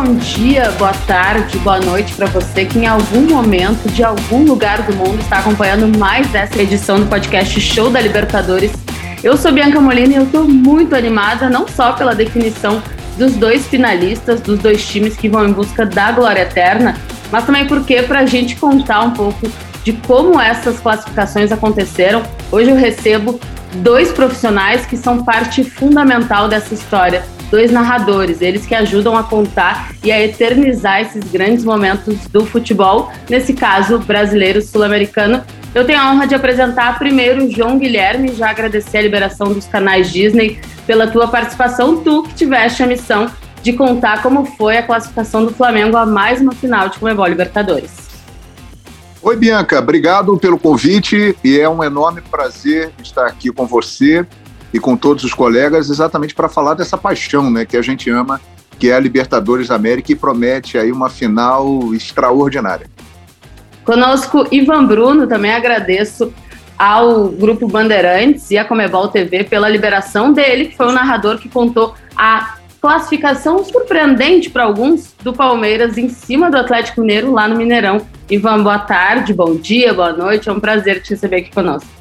Bom dia, boa tarde, boa noite para você que em algum momento, de algum lugar do mundo, está acompanhando mais essa edição do podcast Show da Libertadores. Eu sou Bianca Molina e eu estou muito animada, não só pela definição dos dois finalistas, dos dois times que vão em busca da glória eterna, mas também porque, para a gente contar um pouco de como essas classificações aconteceram, hoje eu recebo dois profissionais que são parte fundamental dessa história dois narradores, eles que ajudam a contar e a eternizar esses grandes momentos do futebol, nesse caso brasileiro sul-americano. Eu tenho a honra de apresentar primeiro João Guilherme, já agradecer a liberação dos canais Disney pela tua participação, tu que tiveste a missão de contar como foi a classificação do Flamengo a mais uma final de Comebol Libertadores. Oi, Bianca, obrigado pelo convite e é um enorme prazer estar aqui com você e com todos os colegas exatamente para falar dessa paixão né, que a gente ama, que é a Libertadores da América e promete aí uma final extraordinária. Conosco Ivan Bruno, também agradeço ao Grupo Bandeirantes e à Comebol TV pela liberação dele, que foi o narrador que contou a classificação surpreendente para alguns do Palmeiras em cima do Atlético Mineiro lá no Mineirão. Ivan, boa tarde, bom dia, boa noite, é um prazer te receber aqui conosco.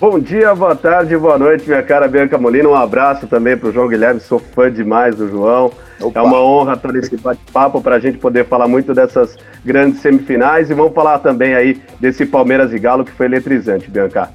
Bom dia, boa tarde, boa noite, minha cara Bianca Molina. Um abraço também para o João Guilherme, sou fã demais do João. Opa. É uma honra estar nesse bate-papo para a gente poder falar muito dessas grandes semifinais e vamos falar também aí desse Palmeiras e Galo que foi eletrizante, Bianca.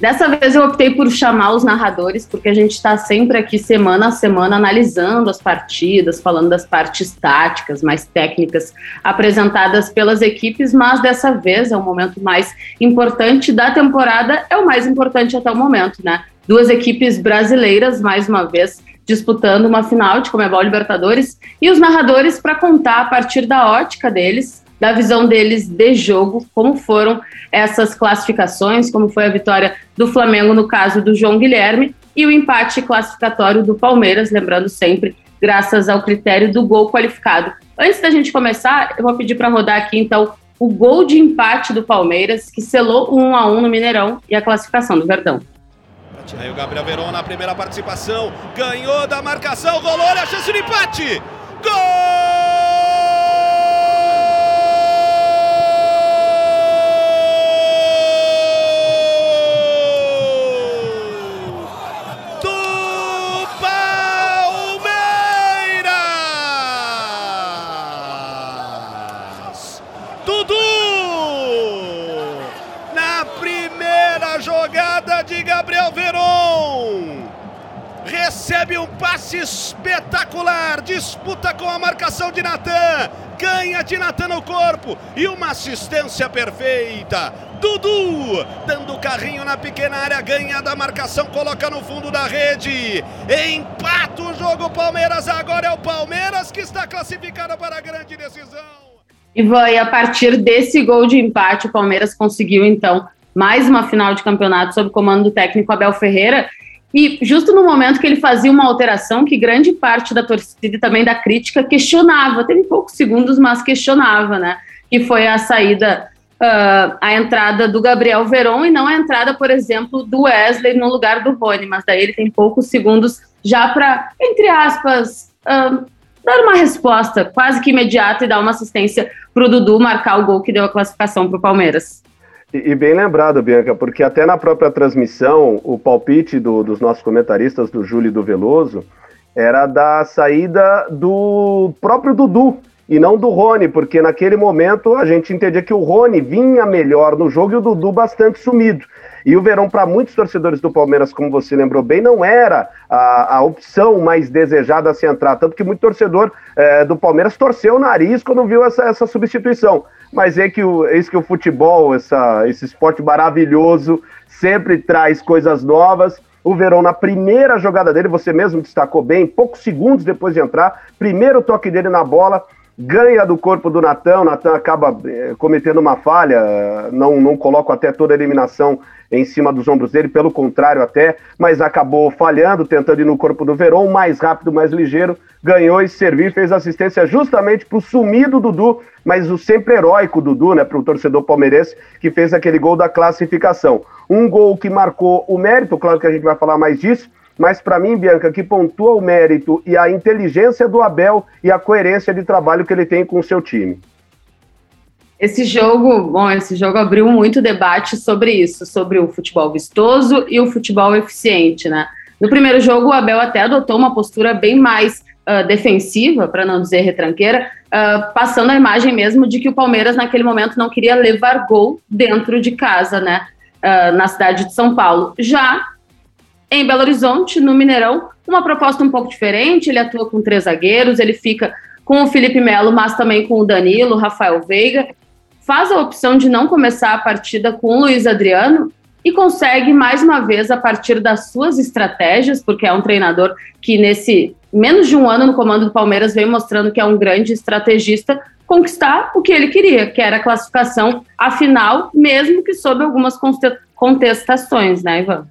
Dessa vez eu optei por chamar os narradores, porque a gente está sempre aqui semana a semana analisando as partidas, falando das partes táticas, mais técnicas apresentadas pelas equipes, mas dessa vez é o momento mais importante da temporada, é o mais importante até o momento, né? Duas equipes brasileiras, mais uma vez, disputando uma final de Comebol Libertadores, e os narradores para contar a partir da ótica deles da visão deles de jogo, como foram essas classificações, como foi a vitória do Flamengo no caso do João Guilherme e o empate classificatório do Palmeiras, lembrando sempre, graças ao critério do gol qualificado. Antes da gente começar, eu vou pedir para rodar aqui então o gol de empate do Palmeiras, que selou o 1 a 1 no Mineirão e a classificação do Verdão. Aí o Gabriel Veron na primeira participação, ganhou da marcação, rolou, a chance de empate! Gol! Recebe um passe espetacular, disputa com a marcação de Natan, ganha de Natan no corpo e uma assistência perfeita. Dudu, dando carrinho na pequena área, ganha da marcação, coloca no fundo da rede. Empata o jogo Palmeiras, agora é o Palmeiras que está classificado para a grande decisão. E vai a partir desse gol de empate, o Palmeiras conseguiu então mais uma final de campeonato sob comando do técnico Abel Ferreira. E justo no momento que ele fazia uma alteração que grande parte da torcida e também da crítica questionava, teve poucos segundos, mas questionava, né? Que foi a saída, uh, a entrada do Gabriel Veron e não a entrada, por exemplo, do Wesley no lugar do Rony, mas daí ele tem poucos segundos já para, entre aspas, uh, dar uma resposta quase que imediata e dar uma assistência para o Dudu marcar o gol que deu a classificação para o Palmeiras. E, e, bem lembrado, Bianca, porque até na própria transmissão, o palpite do, dos nossos comentaristas, do Júlio e do Veloso, era da saída do próprio Dudu e não do Rony, porque naquele momento a gente entendia que o Rony vinha melhor no jogo e o Dudu bastante sumido. E o Verão, para muitos torcedores do Palmeiras, como você lembrou bem, não era a, a opção mais desejada a se entrar. Tanto que muito torcedor é, do Palmeiras torceu o nariz quando viu essa, essa substituição. Mas é que o, eis que o futebol, essa, esse esporte maravilhoso, sempre traz coisas novas. O Verão, na primeira jogada dele, você mesmo destacou bem, poucos segundos depois de entrar, primeiro toque dele na bola, ganha do corpo do Natan, o Natan acaba eh, cometendo uma falha, não, não coloco até toda a eliminação em cima dos ombros dele, pelo contrário até, mas acabou falhando, tentando ir no corpo do Verón, mais rápido, mais ligeiro, ganhou e serviu, fez assistência justamente para o sumido Dudu, mas o sempre heróico Dudu, né, para o torcedor palmeirense, que fez aquele gol da classificação. Um gol que marcou o mérito, claro que a gente vai falar mais disso, mas para mim, Bianca, que pontua o mérito e a inteligência do Abel e a coerência de trabalho que ele tem com o seu time. Esse jogo, bom, esse jogo abriu muito debate sobre isso, sobre o futebol vistoso e o futebol eficiente, né? No primeiro jogo, o Abel até adotou uma postura bem mais uh, defensiva, para não dizer retranqueira, uh, passando a imagem mesmo de que o Palmeiras, naquele momento, não queria levar gol dentro de casa, né? Uh, na cidade de São Paulo. Já em Belo Horizonte, no Mineirão, uma proposta um pouco diferente. Ele atua com três zagueiros, ele fica com o Felipe Melo, mas também com o Danilo, Rafael Veiga faz a opção de não começar a partida com o Luiz Adriano e consegue mais uma vez a partir das suas estratégias, porque é um treinador que nesse menos de um ano no comando do Palmeiras vem mostrando que é um grande estrategista, conquistar o que ele queria, que era a classificação à final, mesmo que sob algumas contestações, né, Ivan?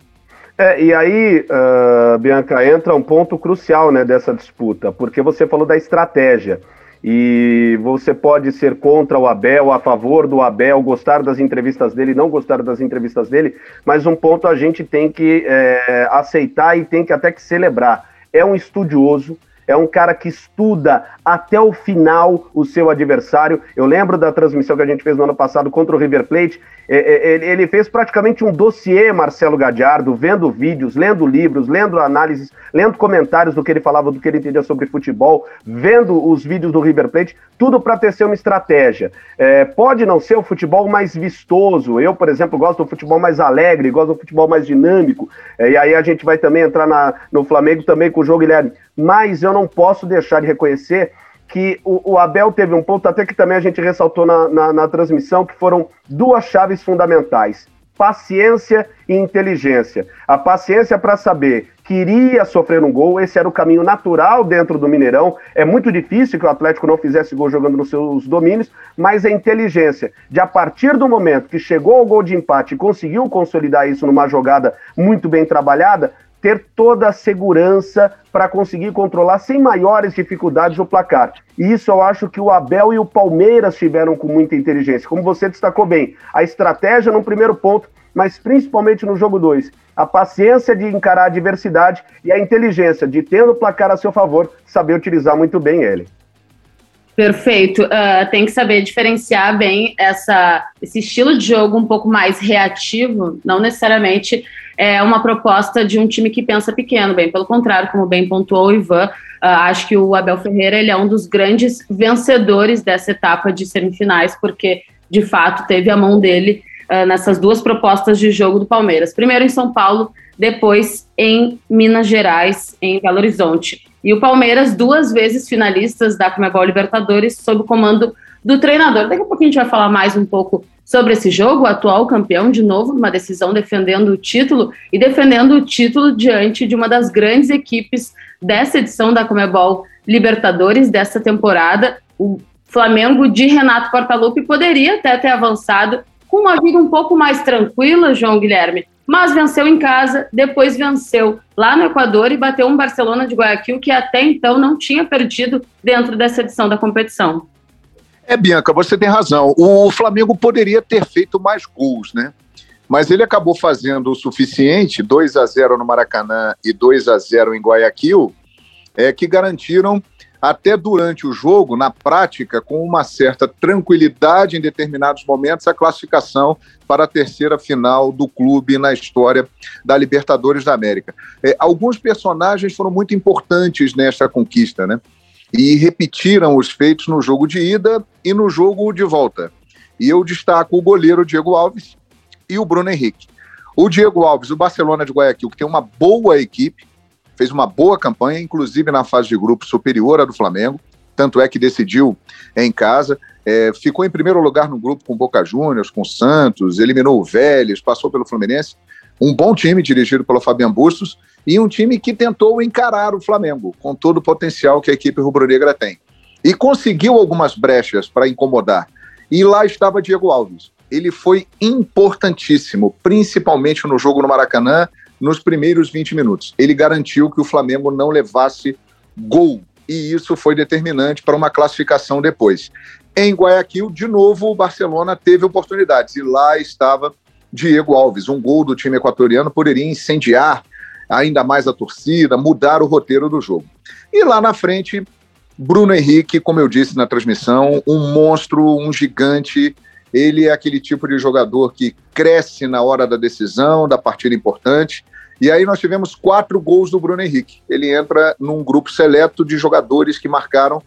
É, e aí, uh, Bianca, entra um ponto crucial né, dessa disputa, porque você falou da estratégia. E você pode ser contra o Abel, a favor do Abel, gostar das entrevistas dele, não gostar das entrevistas dele, mas um ponto a gente tem que é, aceitar e tem que até que celebrar. É um estudioso, é um cara que estuda até o final o seu adversário. Eu lembro da transmissão que a gente fez no ano passado contra o River Plate. É, é, ele fez praticamente um dossiê, Marcelo Gadiardo, vendo vídeos, lendo livros, lendo análises, lendo comentários do que ele falava, do que ele entendia sobre futebol, vendo os vídeos do River Plate, tudo para tecer uma estratégia. É, pode não ser o futebol mais vistoso. Eu, por exemplo, gosto do futebol mais alegre, gosto do futebol mais dinâmico. e aí a gente vai também entrar na, no Flamengo também com o jogo, Guilherme. Mas eu não posso deixar de reconhecer que o, o, Abel teve um ponto, até que também a gente ressaltou na, na, na transmissão, que foram duas chaves fundamentais: paciência e inteligência. A paciência para saber que iria sofrer um gol, esse era o caminho natural dentro do Mineirão. É muito difícil que o Atlético não fizesse gol jogando nos seus domínios, mas a inteligência de, a partir do momento que chegou ao gol de empate e conseguiu consolidar isso numa jogada muito bem trabalhada, ter toda a segurança para conseguir controlar sem maiores dificuldades o placar. E isso eu acho que o Abel e o Palmeiras tiveram com muita inteligência. Como você destacou bem, a estratégia no primeiro ponto, mas principalmente no jogo 2, a paciência de encarar a adversidade e a inteligência de, tendo o placar a seu favor, saber utilizar muito bem ele. Perfeito. Uh, tem que saber diferenciar bem essa, esse estilo de jogo um pouco mais reativo, não necessariamente é uma proposta de um time que pensa pequeno, bem pelo contrário, como bem pontuou o Ivan, uh, acho que o Abel Ferreira ele é um dos grandes vencedores dessa etapa de semifinais, porque de fato teve a mão dele uh, nessas duas propostas de jogo do Palmeiras. Primeiro em São Paulo, depois em Minas Gerais, em Belo Horizonte. E o Palmeiras, duas vezes finalistas da Comebol Libertadores, sob o comando do treinador. Daqui a pouco a gente vai falar mais um pouco sobre esse jogo, o atual campeão, de novo, uma decisão defendendo o título e defendendo o título diante de uma das grandes equipes dessa edição da Comebol Libertadores dessa temporada. O Flamengo de Renato Portaluppi poderia até ter avançado com uma vida um pouco mais tranquila, João Guilherme, mas venceu em casa, depois venceu lá no Equador e bateu um Barcelona de Guayaquil que até então não tinha perdido dentro dessa edição da competição. É, Bianca, você tem razão. O Flamengo poderia ter feito mais gols, né? Mas ele acabou fazendo o suficiente, 2 a 0 no Maracanã e 2 a 0 em Guayaquil, é, que garantiram até durante o jogo, na prática, com uma certa tranquilidade em determinados momentos, a classificação para a terceira final do clube na história da Libertadores da América. É, alguns personagens foram muito importantes nessa conquista, né? E repetiram os feitos no jogo de ida e no jogo de volta. E eu destaco o goleiro Diego Alves e o Bruno Henrique. O Diego Alves, o Barcelona de Guayaquil, que tem uma boa equipe, fez uma boa campanha, inclusive na fase de grupo superior à do Flamengo, tanto é que decidiu em casa. É, ficou em primeiro lugar no grupo com Boca Juniors, com Santos, eliminou o Vélez, passou pelo Fluminense. Um bom time dirigido pelo Fabiano Bustos e um time que tentou encarar o Flamengo com todo o potencial que a equipe rubro-negra tem. e conseguiu algumas brechas para incomodar. E lá estava Diego Alves. Ele foi importantíssimo, principalmente no jogo no Maracanã, nos primeiros 20 minutos. Ele garantiu que o Flamengo não levasse gol, e isso foi determinante para uma classificação depois. Em Guayaquil, de novo, o Barcelona teve oportunidades, e lá estava Diego Alves. Um gol do time equatoriano poderia incendiar ainda mais a torcida, mudar o roteiro do jogo. E lá na frente, Bruno Henrique, como eu disse na transmissão, um monstro, um gigante. Ele é aquele tipo de jogador que cresce na hora da decisão, da partida importante. E aí nós tivemos quatro gols do Bruno Henrique. Ele entra num grupo seleto de jogadores que marcaram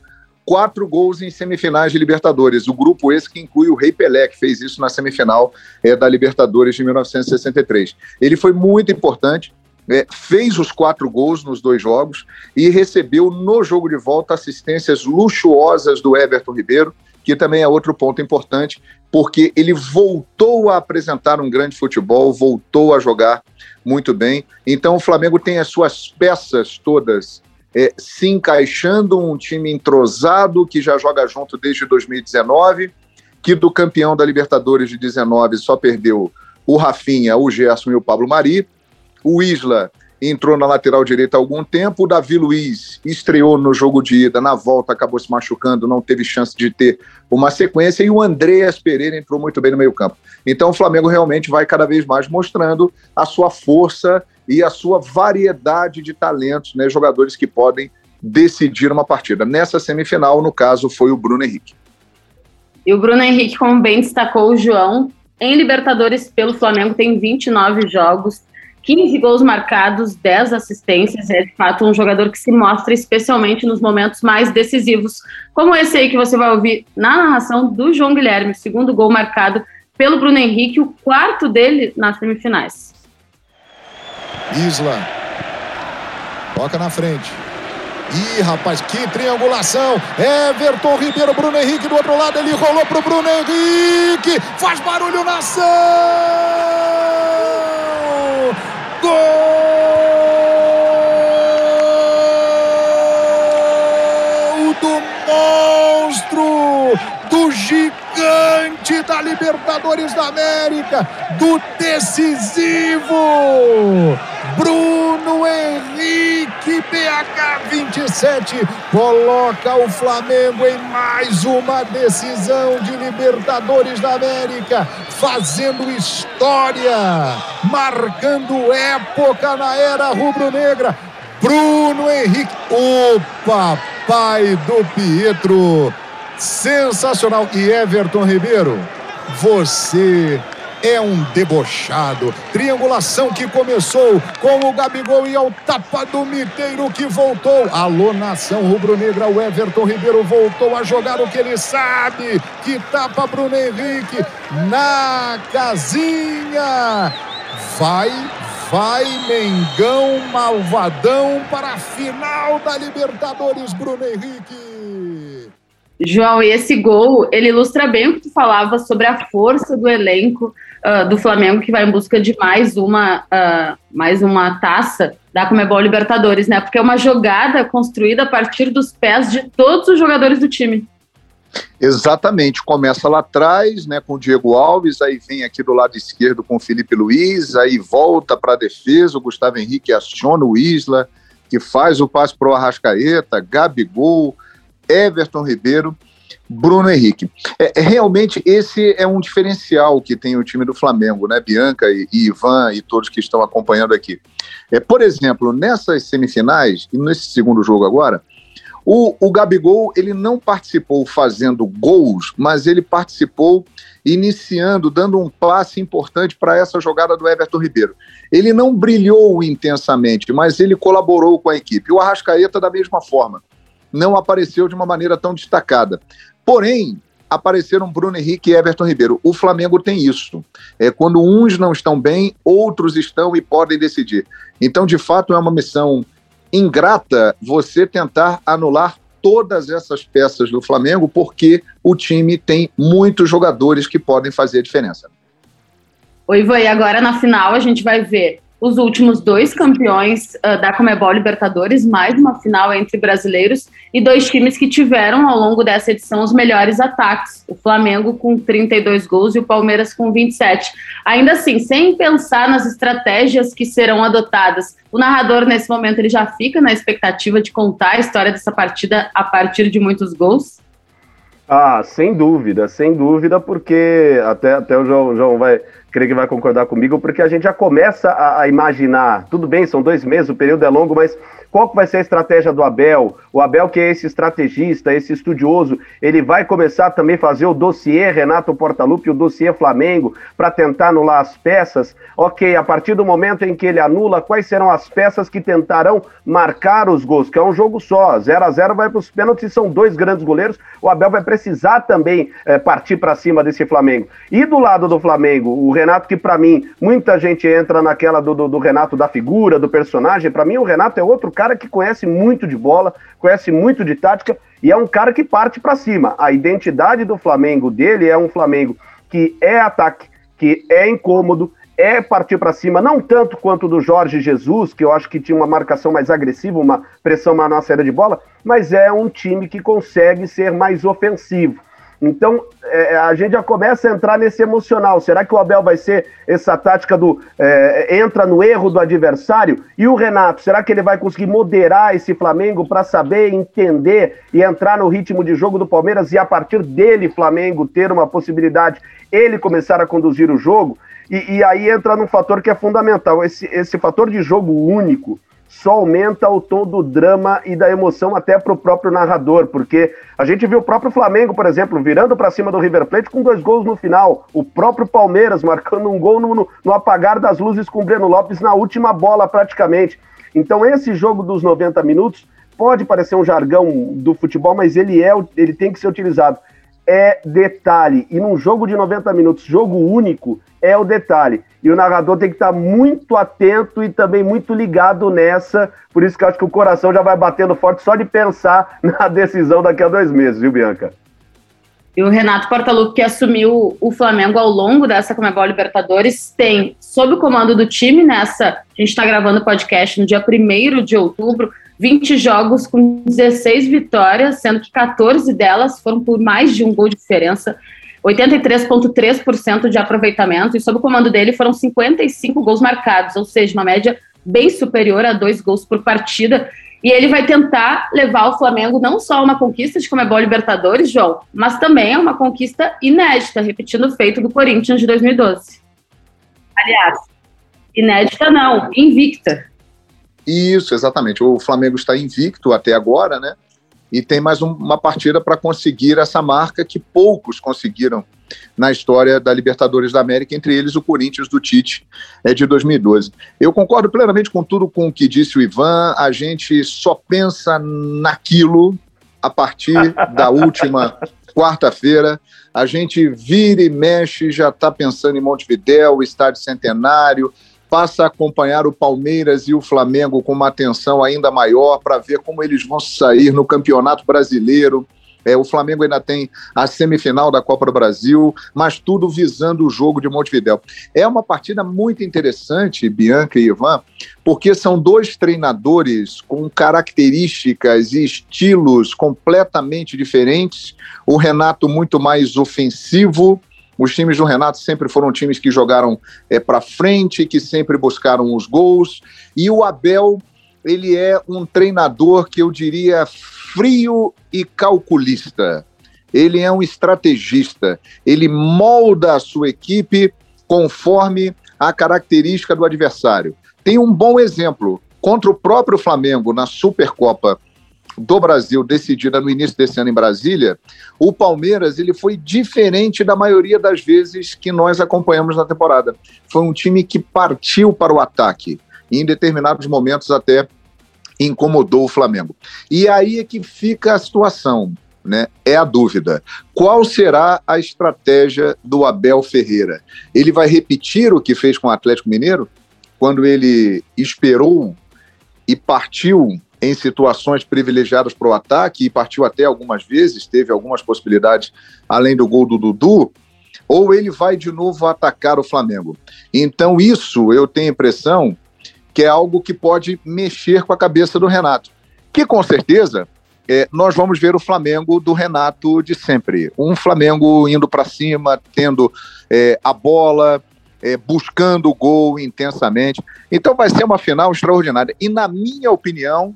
quatro gols em semifinais de Libertadores. O grupo esse que inclui o Rei Pelé, que fez isso na semifinal é, da Libertadores de 1963. Ele foi muito importante é, fez os quatro gols nos dois jogos e recebeu no jogo de volta assistências luxuosas do Everton Ribeiro, que também é outro ponto importante, porque ele voltou a apresentar um grande futebol, voltou a jogar muito bem. Então o Flamengo tem as suas peças todas é, se encaixando, um time entrosado que já joga junto desde 2019, que do campeão da Libertadores de 19 só perdeu o Rafinha, o Gerson e o Pablo Mari o Isla entrou na lateral direita há algum tempo. O Davi Luiz estreou no jogo de ida, na volta acabou se machucando, não teve chance de ter uma sequência. E o Andreas Pereira entrou muito bem no meio-campo. Então o Flamengo realmente vai cada vez mais mostrando a sua força e a sua variedade de talentos, né, jogadores que podem decidir uma partida. Nessa semifinal, no caso, foi o Bruno Henrique. E o Bruno Henrique, como bem destacou o João, em Libertadores pelo Flamengo tem 29 jogos, 15 gols marcados, 10 assistências. É de fato um jogador que se mostra especialmente nos momentos mais decisivos, como esse aí que você vai ouvir na narração do João Guilherme, segundo gol marcado pelo Bruno Henrique, o quarto dele nas semifinais. Isla. Toca na frente. Ih, rapaz, que triangulação. Everton Ribeiro, Bruno Henrique do outro lado. Ele rolou pro Bruno Henrique. Faz barulho na ação. Gol do monstro, do gigante da Libertadores da América, do decisivo Bruno Henrique, BH 27, coloca o Flamengo em mais uma decisão de Libertadores da América, fazendo história, marcando época na era rubro-negra. Bruno Henrique, o papai do Pietro, sensacional. E Everton Ribeiro, você é um debochado. Triangulação que começou com o Gabigol e ao tapa do Miteiro que voltou. Alô, nação rubro-negra, o Everton Ribeiro voltou a jogar o que ele sabe. Que tapa Bruno Henrique na casinha. Vai, vai, Mengão malvadão para a final da Libertadores, Bruno Henrique. João, e esse gol, ele ilustra bem o que tu falava sobre a força do elenco uh, do Flamengo, que vai em busca de mais uma, uh, mais uma taça da Comebol Libertadores, né? Porque é uma jogada construída a partir dos pés de todos os jogadores do time. Exatamente, começa lá atrás, né, com o Diego Alves, aí vem aqui do lado esquerdo com o Felipe Luiz, aí volta para a defesa, o Gustavo Henrique aciona o Isla, que faz o passe para o Arrascaeta, Gabigol, Everton Ribeiro, Bruno Henrique. É, é, realmente esse é um diferencial que tem o time do Flamengo, né? Bianca e, e Ivan e todos que estão acompanhando aqui. É, por exemplo, nessas semifinais e nesse segundo jogo agora, o, o Gabigol ele não participou fazendo gols, mas ele participou iniciando, dando um passe importante para essa jogada do Everton Ribeiro. Ele não brilhou intensamente, mas ele colaborou com a equipe. O Arrascaeta da mesma forma não apareceu de uma maneira tão destacada. Porém, apareceram Bruno Henrique e Everton Ribeiro. O Flamengo tem isso. É quando uns não estão bem, outros estão e podem decidir. Então, de fato, é uma missão ingrata você tentar anular todas essas peças do Flamengo, porque o time tem muitos jogadores que podem fazer a diferença. Oi, Ivan, e agora na final a gente vai ver os últimos dois campeões uh, da Comebol Libertadores, mais uma final entre brasileiros e dois times que tiveram ao longo dessa edição os melhores ataques, o Flamengo com 32 gols e o Palmeiras com 27. Ainda assim, sem pensar nas estratégias que serão adotadas, o narrador nesse momento ele já fica na expectativa de contar a história dessa partida a partir de muitos gols. Ah, sem dúvida, sem dúvida, porque até, até o João, João vai creio que vai concordar comigo, porque a gente já começa a, a, imaginar, tudo bem, são dois meses, o período é longo, mas qual que vai ser a estratégia do Abel? O Abel, que é esse estrategista, esse estudioso, ele vai começar também a fazer o dossiê Renato Portaluppi, o dossiê Flamengo, para tentar anular as peças. Ok, a partir do momento em que ele anula, quais serão as peças que tentarão marcar os gols? Que é um jogo só, 0 a 0 vai para os pênaltis, são dois grandes goleiros. O Abel vai precisar também é, partir para cima desse Flamengo. E do lado do Flamengo, o Renato, que para mim, muita gente entra naquela do, do, do Renato da figura, do personagem. Para mim, o Renato é outro cara cara que conhece muito de bola, conhece muito de tática e é um cara que parte para cima. A identidade do Flamengo dele é um Flamengo que é ataque, que é incômodo, é partir para cima, não tanto quanto do Jorge Jesus, que eu acho que tinha uma marcação mais agressiva, uma pressão maior na saída de bola, mas é um time que consegue ser mais ofensivo. Então, é, a gente já começa a entrar nesse emocional. Será que o Abel vai ser essa tática do é, entra no erro do adversário? E o Renato, será que ele vai conseguir moderar esse Flamengo para saber entender e entrar no ritmo de jogo do Palmeiras e a partir dele, Flamengo, ter uma possibilidade, ele começar a conduzir o jogo? E, e aí entra num fator que é fundamental: esse, esse fator de jogo único só aumenta o tom do drama e da emoção até para o próprio narrador, porque a gente viu o próprio Flamengo, por exemplo, virando para cima do River Plate com dois gols no final, o próprio Palmeiras marcando um gol no, no, no apagar das luzes com o Breno Lopes na última bola praticamente. Então esse jogo dos 90 minutos pode parecer um jargão do futebol, mas ele é, ele tem que ser utilizado. É detalhe, e num jogo de 90 minutos, jogo único, é o detalhe. E o narrador tem que estar muito atento e também muito ligado nessa. Por isso que eu acho que o coração já vai batendo forte só de pensar na decisão daqui a dois meses, viu, Bianca? E o Renato Portaluppi, que assumiu o Flamengo ao longo dessa Comebol Libertadores, tem, sob o comando do time, nessa. A gente está gravando o podcast no dia 1 de outubro, 20 jogos com 16 vitórias, sendo que 14 delas foram por mais de um gol de diferença. 83,3% de aproveitamento, e sob o comando dele foram 55 gols marcados, ou seja, uma média bem superior a dois gols por partida. E ele vai tentar levar o Flamengo não só a uma conquista de Comebol Libertadores, João, mas também a uma conquista inédita, repetindo o feito do Corinthians de 2012. Aliás, inédita não, invicta. Isso, exatamente. O Flamengo está invicto até agora, né? e tem mais um, uma partida para conseguir essa marca que poucos conseguiram na história da Libertadores da América, entre eles o Corinthians do Tite é de 2012. Eu concordo plenamente com tudo com o que disse o Ivan, a gente só pensa naquilo a partir da última quarta-feira. A gente vira e mexe, já está pensando em Montevidéu, Estádio Centenário, passa a acompanhar o Palmeiras e o Flamengo com uma atenção ainda maior para ver como eles vão sair no Campeonato Brasileiro. É, o Flamengo ainda tem a semifinal da Copa do Brasil, mas tudo visando o jogo de Montevidéu. É uma partida muito interessante, Bianca e Ivan, porque são dois treinadores com características e estilos completamente diferentes. O Renato muito mais ofensivo, os times do Renato sempre foram times que jogaram é, para frente, que sempre buscaram os gols. E o Abel, ele é um treinador que eu diria frio e calculista. Ele é um estrategista. Ele molda a sua equipe conforme a característica do adversário. Tem um bom exemplo contra o próprio Flamengo na Supercopa do Brasil decidida no início desse ano em Brasília, o Palmeiras ele foi diferente da maioria das vezes que nós acompanhamos na temporada. Foi um time que partiu para o ataque e em determinados momentos até incomodou o Flamengo. E aí é que fica a situação, né? É a dúvida. Qual será a estratégia do Abel Ferreira? Ele vai repetir o que fez com o Atlético Mineiro quando ele esperou e partiu em situações privilegiadas para o ataque e partiu até algumas vezes, teve algumas possibilidades além do gol do Dudu, ou ele vai de novo atacar o Flamengo. Então, isso eu tenho a impressão que é algo que pode mexer com a cabeça do Renato. Que com certeza é, nós vamos ver o Flamengo do Renato de sempre. Um Flamengo indo para cima, tendo é, a bola, é, buscando o gol intensamente. Então vai ser uma final extraordinária. E, na minha opinião,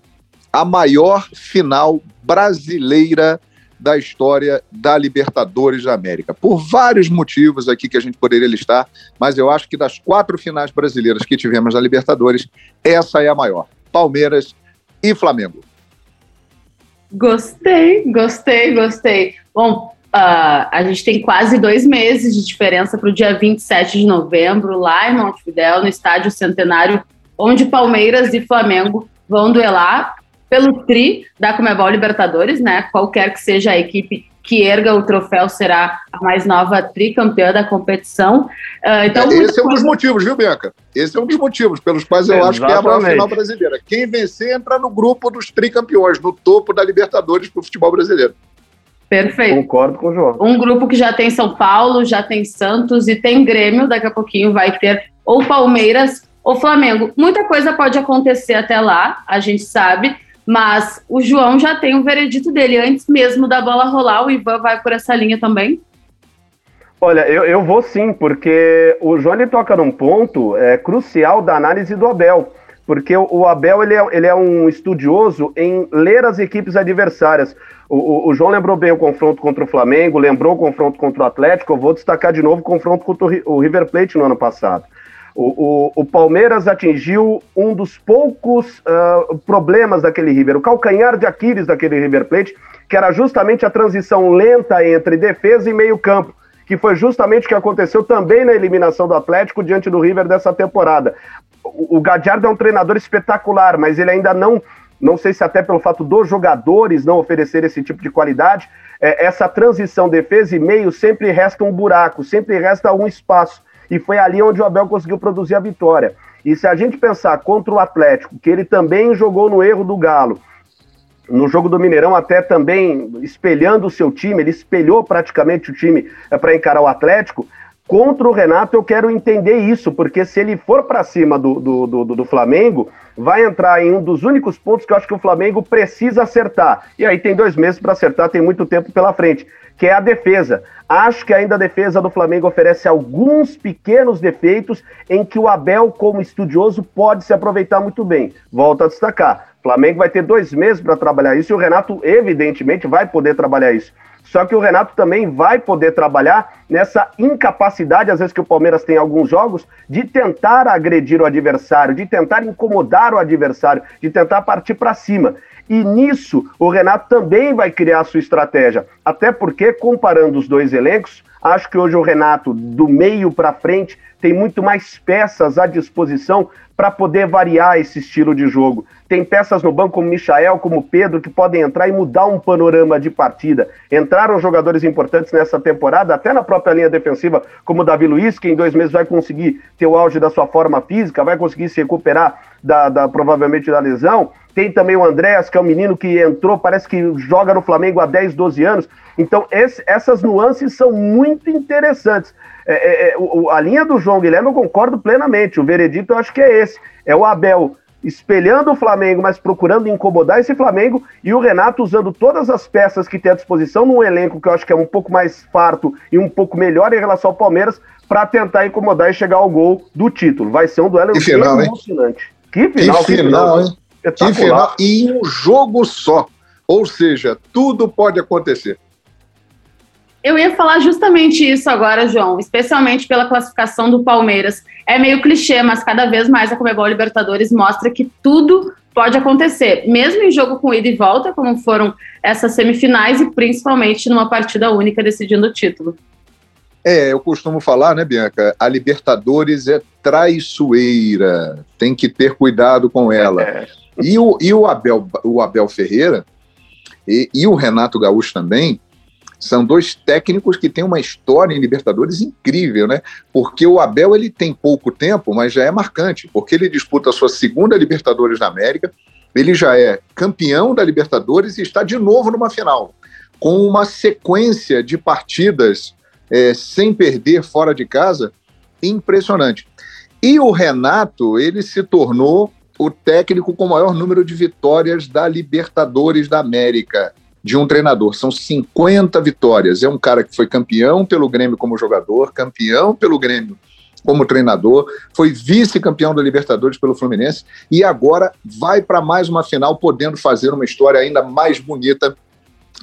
a maior final brasileira da história da Libertadores da América. Por vários motivos aqui que a gente poderia listar, mas eu acho que das quatro finais brasileiras que tivemos na Libertadores, essa é a maior. Palmeiras e Flamengo. Gostei, gostei, gostei. Bom, uh, a gente tem quase dois meses de diferença para o dia 27 de novembro, lá em Montevidéu, no Estádio Centenário, onde Palmeiras e Flamengo vão duelar pelo tri da Comebol Libertadores, né? Qualquer que seja a equipe que erga o troféu será a mais nova tricampeã da competição. Uh, então, Esse é um dos motivos, viu, Bianca? Esse é um dos motivos pelos quais eu Exatamente. acho que é a maior final brasileira. Quem vencer entra no grupo dos tricampeões, no topo da Libertadores para o futebol brasileiro. Perfeito. Concordo com o João. Um grupo que já tem São Paulo, já tem Santos e tem Grêmio, daqui a pouquinho vai ter ou Palmeiras ou Flamengo. Muita coisa pode acontecer até lá, a gente sabe. Mas o João já tem o veredito dele. Antes mesmo da bola rolar, o Ivan vai por essa linha também? Olha, eu, eu vou sim, porque o João ele toca num ponto é, crucial da análise do Abel. Porque o, o Abel ele é, ele é um estudioso em ler as equipes adversárias. O, o, o, João lembrou bem o confronto contra o Flamengo, lembrou o confronto contra o Atlético. Eu vou destacar de novo o confronto contra o River Plate no ano passado. O, o, o, Palmeiras atingiu um dos poucos uh, problemas daquele River, o calcanhar de Aquiles daquele River Plate, que era justamente a transição lenta entre defesa e meio-campo, que foi justamente o que aconteceu também na eliminação do Atlético diante do River dessa temporada. O, o Gadiardo é um treinador espetacular, mas ele ainda não, não sei se até pelo fato dos jogadores não oferecer esse tipo de qualidade, é, essa transição defesa e meio sempre resta um buraco, sempre resta um espaço e foi ali onde o Abel conseguiu produzir a vitória. E se a gente pensar contra o Atlético, que ele também jogou no erro do Galo, no jogo do Mineirão, até também espelhando o seu time, ele espelhou praticamente o time é, para encarar o Atlético. Contra o Renato, eu quero entender isso, porque se ele for para cima do, do, do, do, Flamengo, vai entrar em um dos únicos pontos que eu acho que o Flamengo precisa acertar. E aí tem dois meses para acertar, tem muito tempo pela frente que é a defesa. Acho que ainda a defesa do Flamengo oferece alguns pequenos defeitos em que o Abel, como estudioso, pode se aproveitar muito bem. Volto a destacar: Flamengo vai ter dois meses para trabalhar isso e o Renato, evidentemente, vai poder trabalhar isso. Só que o Renato também vai poder trabalhar nessa incapacidade, às vezes que o Palmeiras tem em alguns jogos, de tentar agredir o adversário, de tentar incomodar o adversário, de tentar partir para cima. E nisso, o Renato também vai criar a sua estratégia. Até porque, comparando os dois elencos, acho que hoje o Renato, do meio para frente, tem muito mais peças à disposição para poder variar esse estilo de jogo. Tem peças no banco como Michael, como Pedro, que podem entrar e mudar um panorama de partida. Entraram jogadores importantes nessa temporada, até na própria linha defensiva, como o Davi Luiz, que em dois meses vai conseguir ter o auge da sua forma física, vai conseguir se recuperar da, da provavelmente da lesão. Tem também o Andréas, que é um menino que entrou, parece que joga no Flamengo há 10, 12 anos. Então, esse, essas nuances são muito interessantes. É, é, é o, a linha do João Guilherme eu concordo plenamente. O veredito eu acho que é esse. É o Abel espelhando o Flamengo, mas procurando incomodar esse Flamengo, e o Renato usando todas as peças que tem à disposição num elenco que eu acho que é um pouco mais farto e um pouco melhor em relação ao Palmeiras, para tentar incomodar e chegar ao gol do título. Vai ser um duelo final, emocionante. Hein? Que final, que final, hein? Que final, e em um jogo só. Ou seja, tudo pode acontecer. Eu ia falar justamente isso agora, João, especialmente pela classificação do Palmeiras. É meio clichê, mas cada vez mais a Comebol Libertadores mostra que tudo pode acontecer, mesmo em jogo com ida e volta, como foram essas semifinais e principalmente numa partida única decidindo o título. É, eu costumo falar, né, Bianca? A Libertadores é traiçoeira, tem que ter cuidado com ela. É. E o, e o, Abel, o Abel Ferreira e, e o Renato Gaúcho também são dois técnicos que têm uma história em Libertadores incrível, né? Porque o Abel ele tem pouco tempo, mas já é marcante, porque ele disputa a sua segunda Libertadores na América, ele já é campeão da Libertadores e está de novo numa final, com uma sequência de partidas é, sem perder fora de casa impressionante. E o Renato, ele se tornou o técnico com o maior número de vitórias da Libertadores da América de um treinador. São 50 vitórias. É um cara que foi campeão pelo Grêmio como jogador, campeão pelo Grêmio como treinador, foi vice-campeão da Libertadores pelo Fluminense e agora vai para mais uma final, podendo fazer uma história ainda mais bonita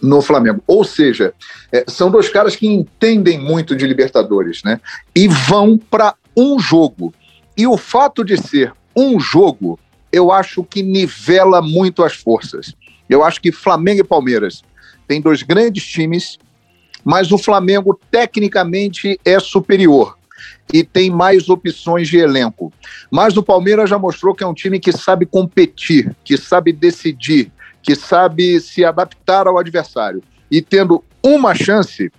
no Flamengo. Ou seja, é, são dois caras que entendem muito de Libertadores, né? E vão para um jogo. E o fato de ser um jogo, eu acho que nivela muito as forças. Eu acho que Flamengo e Palmeiras têm dois grandes times, mas o Flamengo tecnicamente é superior e tem mais opções de elenco. Mas o Palmeiras já mostrou que é um time que sabe competir, que sabe decidir, que sabe se adaptar ao adversário. E tendo uma chance,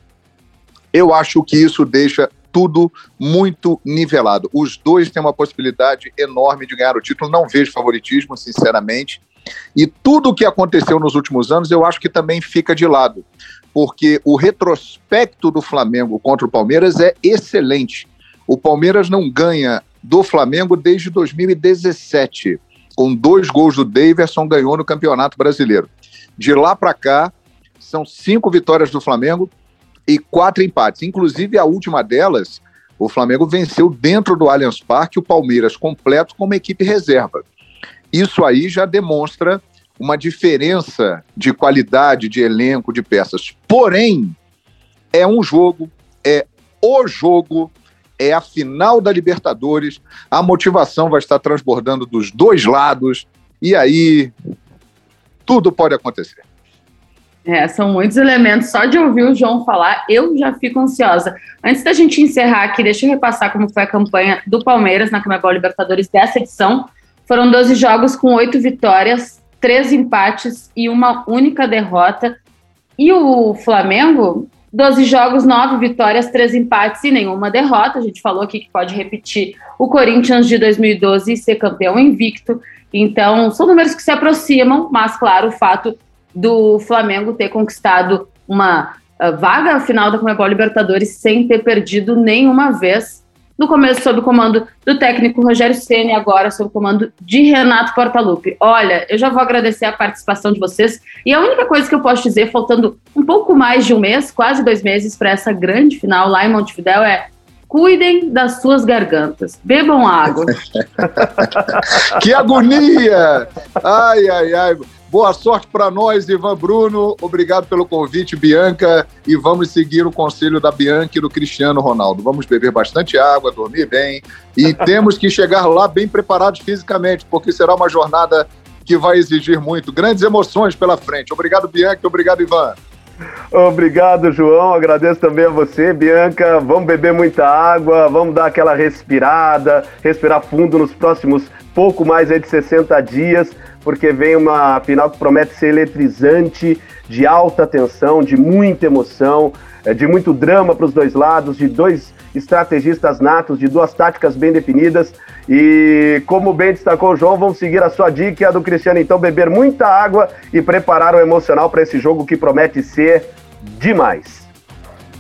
eu acho que isso deixa tudo muito nivelado. Os dois têm uma possibilidade enorme de ganhar o título. Não vejo favoritismo, sinceramente. E tudo o que aconteceu nos últimos anos, eu acho que também fica de lado, porque o retrospecto do Flamengo contra o Palmeiras é excelente. O Palmeiras não ganha do Flamengo desde 2017. Com dois gols do Daverson, ganhou no Campeonato Brasileiro. De lá para cá, são cinco vitórias do Flamengo e quatro empates. Inclusive, a última delas, o Flamengo venceu dentro do Allianz Parque o Palmeiras completo como equipe reserva. Isso aí já demonstra uma diferença de qualidade, de elenco, de peças. Porém, é um jogo, é o jogo é a final da Libertadores, a motivação vai estar transbordando dos dois lados, e aí tudo pode acontecer. É, são muitos elementos. Só de ouvir o João falar, eu já fico ansiosa. Antes da gente encerrar aqui, deixa eu repassar como foi a campanha do Palmeiras na Comebol Libertadores dessa edição. Foram 12 jogos com oito vitórias, três empates e uma única derrota. E o Flamengo 12 jogos, 9 vitórias, 3 empates e nenhuma derrota. A gente falou aqui que pode repetir o Corinthians de 2012 e ser campeão invicto. Então, são números que se aproximam, mas, claro, o fato do Flamengo ter conquistado uma uh, vaga final da Comebol Libertadores sem ter perdido nenhuma vez no começo sob o comando do técnico Rogério Ceni, agora sob o comando de Renato Portaluppi. Olha, eu já vou agradecer a participação de vocês e a única coisa que eu posso dizer, faltando um pouco mais de um mês, quase dois meses para essa grande final lá em Montevidéu é cuidem das suas gargantas, bebam água. que agonia! Ai, ai, ai. Boa sorte para nós, Ivan Bruno. Obrigado pelo convite, Bianca. E vamos seguir o conselho da Bianca e do Cristiano Ronaldo. Vamos beber bastante água, dormir bem. E temos que chegar lá bem preparados fisicamente, porque será uma jornada que vai exigir muito. Grandes emoções pela frente. Obrigado, Bianca. Obrigado, Ivan. Obrigado, João. Agradeço também a você, Bianca. Vamos beber muita água, vamos dar aquela respirada, respirar fundo nos próximos pouco mais de 60 dias porque vem uma final que promete ser eletrizante, de alta tensão, de muita emoção, é, de muito drama para os dois lados, de dois estrategistas natos, de duas táticas bem definidas. E como bem destacou o João, vamos seguir a sua dica a do Cristiano, então, beber muita água e preparar o emocional para esse jogo que promete ser demais.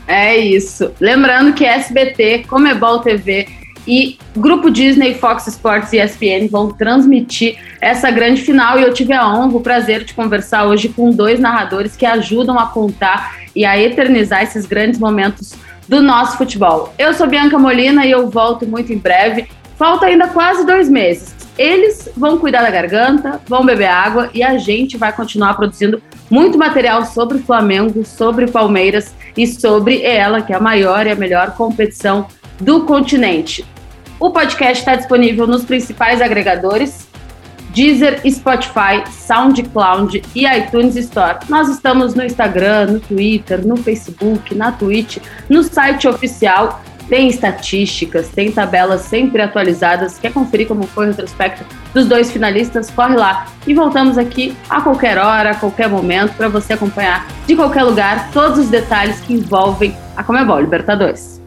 É isso. Lembrando que SBT, Comebol TV e Grupo Disney, Fox Sports e ESPN vão transmitir essa grande final e eu tive a honra, o prazer de conversar hoje com dois narradores que ajudam a contar e a eternizar esses grandes momentos do nosso futebol. Eu sou Bianca Molina e eu volto muito em breve. Falta ainda quase dois meses. Eles vão cuidar da garganta, vão beber água e a gente vai continuar produzindo muito material sobre Flamengo, sobre Palmeiras e sobre ela, que é a maior e a melhor competição do continente. O podcast está disponível nos principais agregadores: Deezer, Spotify, SoundCloud e iTunes Store. Nós estamos no Instagram, no Twitter, no Facebook, na Twitch, no site oficial. Tem estatísticas, tem tabelas sempre atualizadas. Quer conferir como foi o retrospecto dos dois finalistas? Corre lá. E voltamos aqui a qualquer hora, a qualquer momento, para você acompanhar de qualquer lugar todos os detalhes que envolvem a Comebol Libertadores.